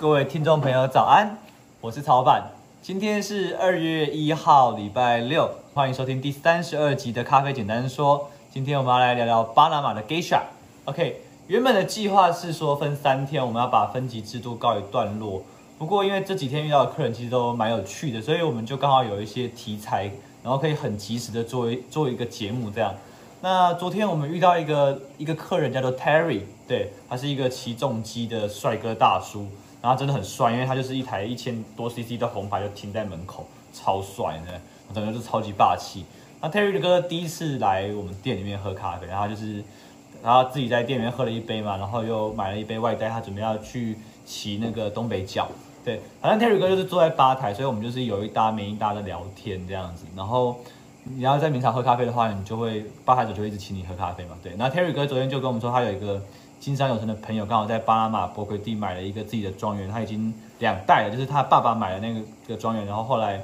各位听众朋友，早安！我是曹板，今天是二月一号，礼拜六，欢迎收听第三十二集的咖啡简单说。今天我们要来聊聊巴拿马的 Geisha。OK，原本的计划是说分三天，我们要把分级制度告一段落。不过因为这几天遇到的客人其实都蛮有趣的，所以我们就刚好有一些题材，然后可以很及时的做一做一个节目这样。那昨天我们遇到一个一个客人叫做 Terry，对，他是一个骑重机的帅哥大叔，然后真的很帅，因为他就是一台一千多 CC 的红牌就停在门口，超帅的，整个就超级霸气。那 Terry 哥第一次来我们店里面喝咖啡，然后就是然后自己在店里面喝了一杯嘛，然后又买了一杯外带，他准备要去骑那个东北角，对，反正 Terry 哥就是坐在吧台，所以我们就是有一搭没一搭的聊天这样子，然后。你要在名场喝咖啡的话，你就会吧台主就会一直请你喝咖啡嘛。对，那 Terry 哥昨天就跟我们说，他有一个经商有成的朋友，刚好在巴拿马伯奎蒂买了一个自己的庄园，他已经两代了，就是他爸爸买了那个个庄园，然后后来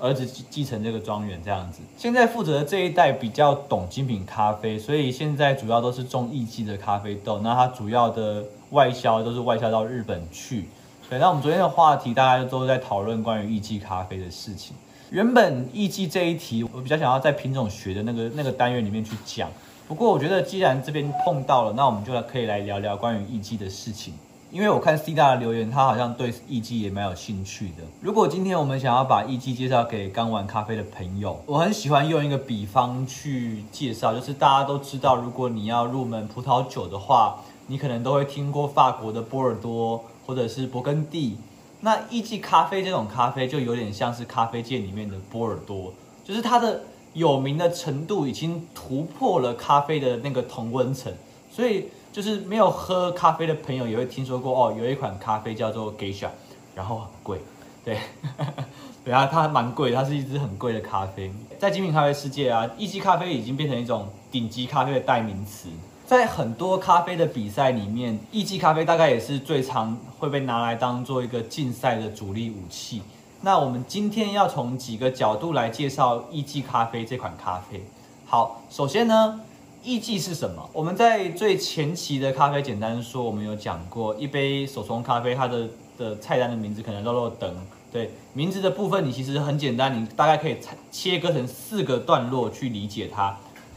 儿子继承这个庄园这样子。现在负责的这一代比较懂精品咖啡，所以现在主要都是种艺伎的咖啡豆。那他主要的外销都是外销到日本去。对，那我们昨天的话题大家都在讨论关于艺伎咖啡的事情。原本艺伎这一题，我比较想要在品种学的那个那个单元里面去讲。不过我觉得既然这边碰到了，那我们就可以来聊聊关于艺伎的事情。因为我看 C 大的留言，他好像对艺伎也蛮有兴趣的。如果今天我们想要把艺伎介绍给刚玩咖啡的朋友，我很喜欢用一个比方去介绍，就是大家都知道，如果你要入门葡萄酒的话，你可能都会听过法国的波尔多或者是勃艮第。那艺伎咖啡这种咖啡就有点像是咖啡界里面的波尔多，就是它的有名的程度已经突破了咖啡的那个同温层，所以就是没有喝咖啡的朋友也会听说过哦，有一款咖啡叫做 Geisha，然后很贵，对，对啊，它蛮贵，它是一支很贵的咖啡，在精品咖啡世界啊，一级咖啡已经变成一种顶级咖啡的代名词。在很多咖啡的比赛里面，艺伎咖啡大概也是最常会被拿来当做一个竞赛的主力武器。那我们今天要从几个角度来介绍艺伎咖啡这款咖啡。好，首先呢，艺伎是什么？我们在最前期的咖啡简单说，我们有讲过，一杯手冲咖啡，它的的菜单的名字可能叫做等。对，名字的部分你其实很简单，你大概可以切割成四个段落去理解它：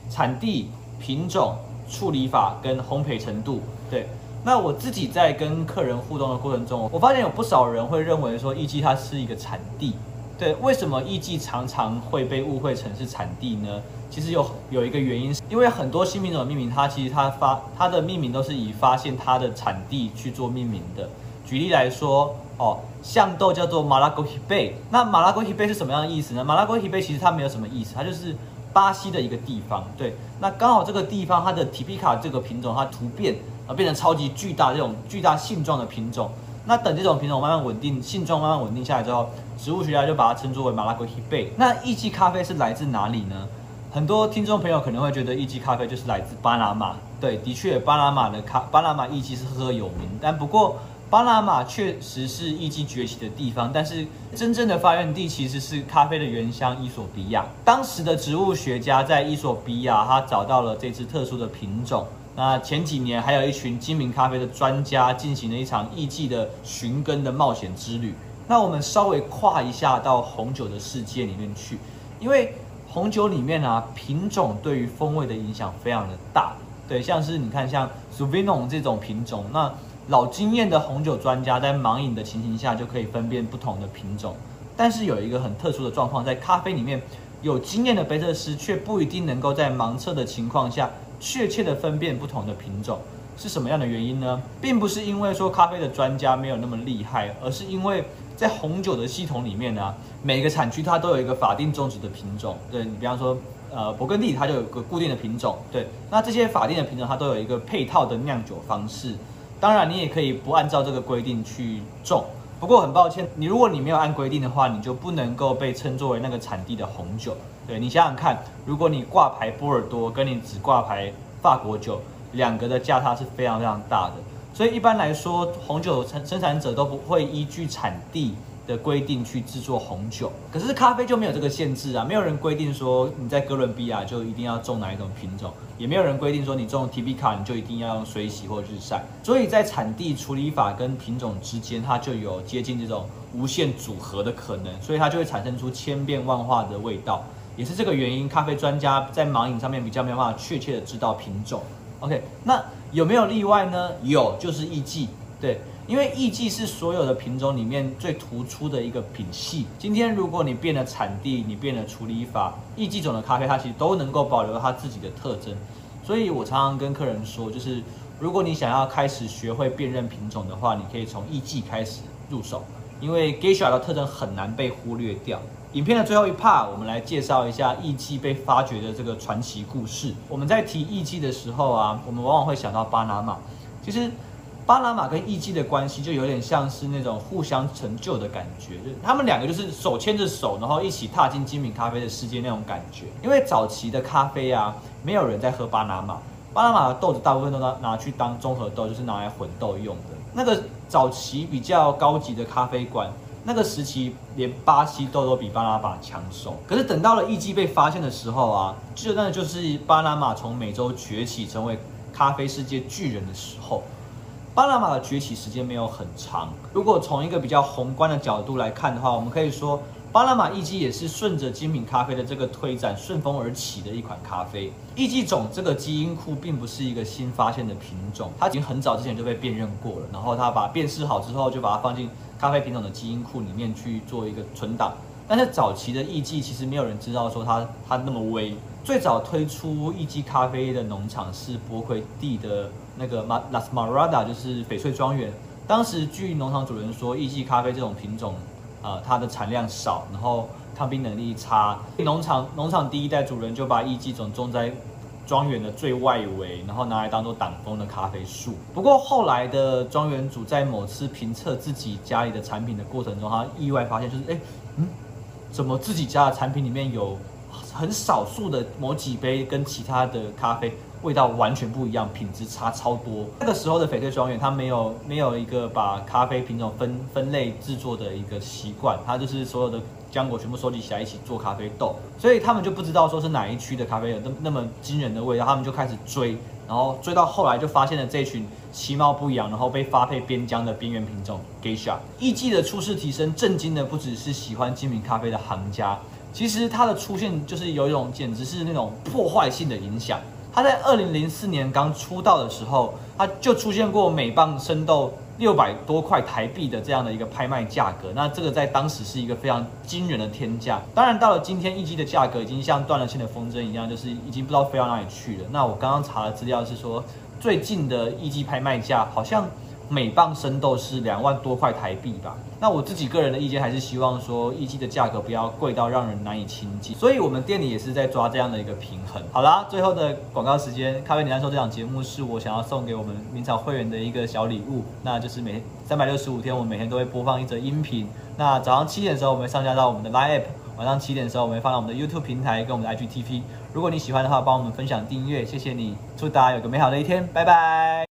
产地、品种。处理法跟烘焙程度，对。那我自己在跟客人互动的过程中，我发现有不少人会认为说艺伎它是一个产地，对。为什么艺伎常常会被误会成是产地呢？其实有有一个原因，是因为很多新品种的命名，它其实它发它的命名都是以发现它的产地去做命名的。举例来说，哦，象豆叫做马拉戈希贝，那马拉戈希贝是什么样的意思呢？马拉戈希贝其实它没有什么意思，它就是。巴西的一个地方，对，那刚好这个地方它的提皮卡这个品种，它突变而变成超级巨大这种巨大性状的品种。那等这种品种慢慢稳定，性状慢慢稳定下来之后，植物学家就把它称作为马拉戈希贝。那意基咖啡是来自哪里呢？很多听众朋友可能会觉得意基咖啡就是来自巴拿马，对，的确巴拿马的咖巴拿马意基是赫赫有名，但不过。巴拿马确实是艺伎崛起的地方，但是真正的发源地其实是咖啡的原乡伊索比亚。当时的植物学家在伊索比亚，他找到了这只特殊的品种。那前几年还有一群精品咖啡的专家进行了一场艺伎的寻根的冒险之旅。那我们稍微跨一下到红酒的世界里面去，因为红酒里面啊，品种对于风味的影响非常的大。对，像是你看像 s u v i n o n 这种品种，那老经验的红酒专家在盲饮的情形下就可以分辨不同的品种，但是有一个很特殊的状况，在咖啡里面有经验的杯测师却不一定能够在盲测的情况下确切的分辨不同的品种，是什么样的原因呢？并不是因为说咖啡的专家没有那么厉害，而是因为在红酒的系统里面呢、每个产区它都有一个法定种植的品种。对，你比方说，呃，勃艮第它就有个固定的品种。对，那这些法定的品种它都有一个配套的酿酒方式。当然，你也可以不按照这个规定去种。不过很抱歉，你如果你没有按规定的话，你就不能够被称作为那个产地的红酒。对，你想想看，如果你挂牌波尔多，跟你只挂牌法国酒，两个的价差是非常非常大的。所以一般来说，红酒生生产者都不会依据产地的规定去制作红酒，可是咖啡就没有这个限制啊，没有人规定说你在哥伦比亚就一定要种哪一种品种，也没有人规定说你种 T B 卡你就一定要用水洗或日晒，所以在产地处理法跟品种之间，它就有接近这种无限组合的可能，所以它就会产生出千变万化的味道，也是这个原因，咖啡专家在盲饮上面比较没有办法确切的知道品种。OK，那有没有例外呢？有，就是艺妓，对。因为艺妓是所有的品种里面最突出的一个品系。今天如果你变了产地，你变了处理法，艺妓种的咖啡它其实都能够保留它自己的特征。所以我常常跟客人说，就是如果你想要开始学会辨认品种的话，你可以从艺妓开始入手，因为 Geisha 的特征很难被忽略掉。影片的最后一 part，我们来介绍一下艺妓被发掘的这个传奇故事。我们在提艺妓的时候啊，我们往往会想到巴拿马，其实。巴拿马跟艺妓的关系就有点像是那种互相成就的感觉，就他们两个就是手牵着手，然后一起踏进精品咖啡的世界那种感觉。因为早期的咖啡啊，没有人在喝巴拿马，巴拿马的豆子大部分都拿拿去当综合豆，就是拿来混豆用的。那个早期比较高级的咖啡馆，那个时期连巴西豆都比巴拿马抢手。可是等到了艺妓被发现的时候啊，就那就是巴拿马从美洲崛起，成为咖啡世界巨人的时候。巴拿马的崛起时间没有很长。如果从一个比较宏观的角度来看的话，我们可以说，巴拿马艺妓也是顺着精品咖啡的这个推展顺风而起的一款咖啡。艺妓种这个基因库并不是一个新发现的品种，它已经很早之前就被辨认过了。然后它把辨识好之后，就把它放进咖啡品种的基因库里面去做一个存档。但是早期的艺妓其实没有人知道说它它那么微。最早推出艺妓咖啡的农场是波魁地的那个马拉斯马拉达，就是翡翠庄园。当时据农场主人说，艺妓咖啡这种品种，呃，它的产量少，然后抗病能力差。农场农场第一代主人就把一季种种在庄园的最外围，然后拿来当做挡风的咖啡树。不过后来的庄园主在某次评测自己家里的产品的过程中，他意外发现，就是哎，嗯，怎么自己家的产品里面有？很少数的某几杯跟其他的咖啡味道完全不一样，品质差超多。那个时候的翡翠庄园，它没有没有一个把咖啡品种分分类制作的一个习惯，它就是所有的浆果全部收集起来一起做咖啡豆，所以他们就不知道说是哪一区的咖啡有那那么惊人的味道，他们就开始追，然后追到后来就发现了这群其貌不扬，然后被发配边疆的边缘品种 Geisha。艺妓的初次提升，震惊的不只是喜欢精品咖啡的行家。其实它的出现就是有一种简直是那种破坏性的影响。它在二零零四年刚出道的时候，它就出现过每磅生豆六百多块台币的这样的一个拍卖价格。那这个在当时是一个非常惊人的天价。当然到了今天，艺妓的价格已经像断了线的风筝一样，就是已经不知道飞到哪里去了。那我刚刚查的资料是说，最近的艺妓拍卖价好像。每磅生豆是两万多块台币吧？那我自己个人的意见还是希望说，艺妓的价格不要贵到让人难以亲近。所以我们店里也是在抓这样的一个平衡。好啦，最后的广告时间，咖啡简单说这档节目是我想要送给我们明朝会员的一个小礼物，那就是每三百六十五天，我们每天都会播放一则音频。那早上七点的时候，我们上架到我们的 Line App；晚上七点的时候，我们会放到我们的 YouTube 平台跟我们的 IGTV。如果你喜欢的话，帮我们分享订阅，谢谢你。祝大家有个美好的一天，拜拜。